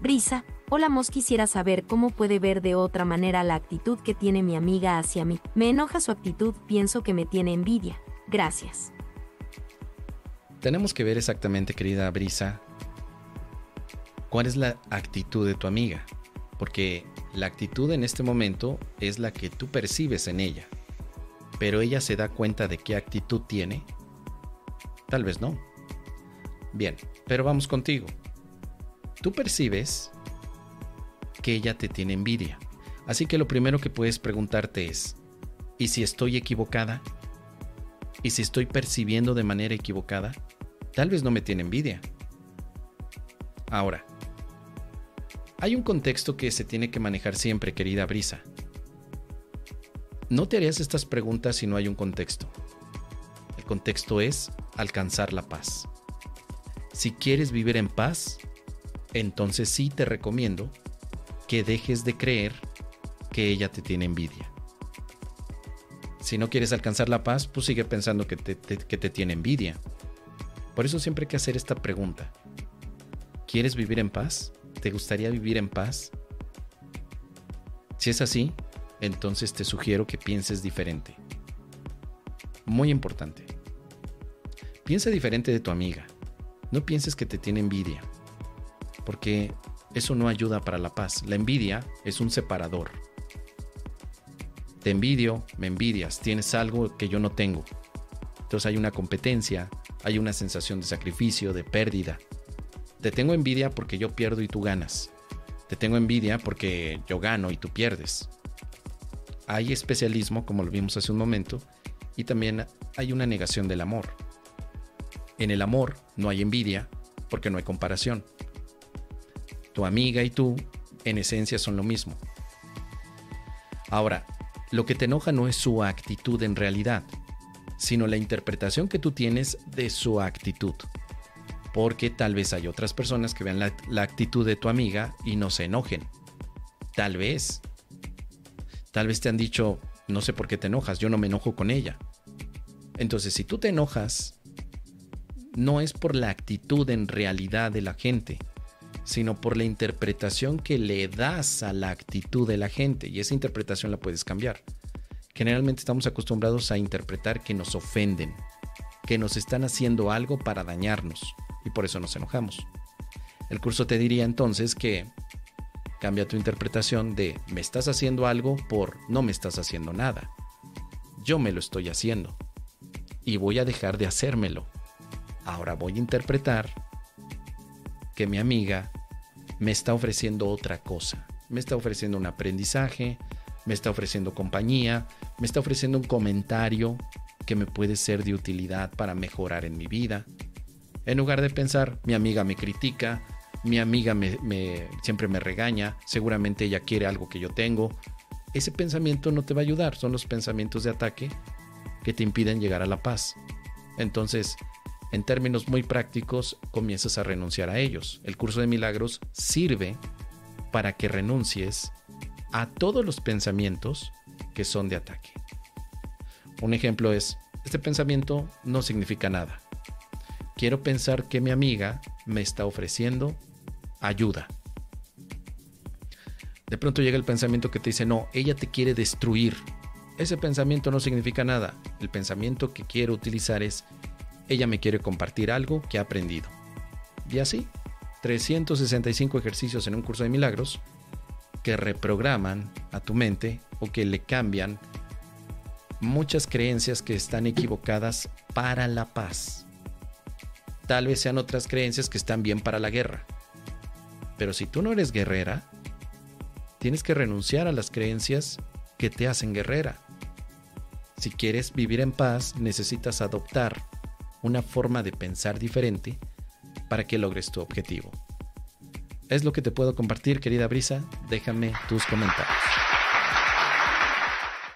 Brisa, hola Mos quisiera saber cómo puede ver de otra manera la actitud que tiene mi amiga hacia mí. Me enoja su actitud, pienso que me tiene envidia. Gracias. Tenemos que ver exactamente, querida Brisa, cuál es la actitud de tu amiga. Porque la actitud en este momento es la que tú percibes en ella. Pero ella se da cuenta de qué actitud tiene. Tal vez no. Bien, pero vamos contigo. Tú percibes que ella te tiene envidia. Así que lo primero que puedes preguntarte es, ¿y si estoy equivocada? ¿Y si estoy percibiendo de manera equivocada? Tal vez no me tiene envidia. Ahora, hay un contexto que se tiene que manejar siempre, querida Brisa. No te harías estas preguntas si no hay un contexto. El contexto es alcanzar la paz. Si quieres vivir en paz, entonces sí te recomiendo que dejes de creer que ella te tiene envidia. Si no quieres alcanzar la paz, pues sigue pensando que te, que te tiene envidia. Por eso siempre hay que hacer esta pregunta. ¿Quieres vivir en paz? ¿Te gustaría vivir en paz? Si es así, entonces te sugiero que pienses diferente. Muy importante. Piensa diferente de tu amiga. No pienses que te tiene envidia, porque eso no ayuda para la paz. La envidia es un separador. Te envidio, me envidias, tienes algo que yo no tengo. Entonces hay una competencia, hay una sensación de sacrificio, de pérdida, te tengo envidia porque yo pierdo y tú ganas. Te tengo envidia porque yo gano y tú pierdes. Hay especialismo, como lo vimos hace un momento, y también hay una negación del amor. En el amor no hay envidia porque no hay comparación. Tu amiga y tú, en esencia, son lo mismo. Ahora, lo que te enoja no es su actitud en realidad, sino la interpretación que tú tienes de su actitud porque tal vez hay otras personas que vean la, actitud de tu amiga y no se enojen. Tal vez. Tal vez te han dicho, no sé por qué te enojas, yo no me enojo con ella. Entonces, si tú te enojas, no es por la actitud en realidad de la gente, sino por la interpretación que le das a la actitud de la gente. Y esa interpretación la puedes cambiar. Generalmente estamos acostumbrados a interpretar que nos ofenden, que nos están haciendo algo para dañarnos y por eso nos enojamos. El curso te diría entonces que cambia tu interpretación de me estás haciendo algo por no me estás haciendo nada. Yo me lo estoy haciendo y voy a dejar de hacérmelo. Ahora voy a interpretar que mi amiga me está ofreciendo otra cosa. Me está ofreciendo un aprendizaje, me está ofreciendo compañía, me está ofreciendo un comentario que me puede ser de utilidad para mejorar en mi vida. En lugar de pensar, mi amiga me critica, mi amiga me, siempre me regaña, seguramente ella quiere algo que yo tengo. Ese pensamiento no te va a ayudar, son los pensamientos de ataque que te impiden llegar a la paz. Entonces, en términos muy prácticos, comienzas a renunciar a ellos. El curso de milagros sirve para que renuncies a todos los pensamientos que son de ataque. Un ejemplo es, este pensamiento no significa nada quiero pensar que mi amiga me está ofreciendo ayuda. De pronto llega el pensamiento que te dice, no, ella te quiere destruir. Ese pensamiento no significa nada. El pensamiento que quiero utilizar es, ella me quiere compartir algo que ha aprendido. Y así, 365 ejercicios en un curso de milagros que reprograman a tu mente o que le cambian muchas creencias que están equivocadas para la paz tal vez sean otras creencias que están bien para la guerra. Pero si tú no eres guerrera, tienes que renunciar a las creencias que te hacen guerrera. Si quieres vivir en paz, necesitas adoptar una forma de pensar diferente para que logres tu objetivo. Es lo que te puedo compartir, querida Brisa. Déjame tus comentarios.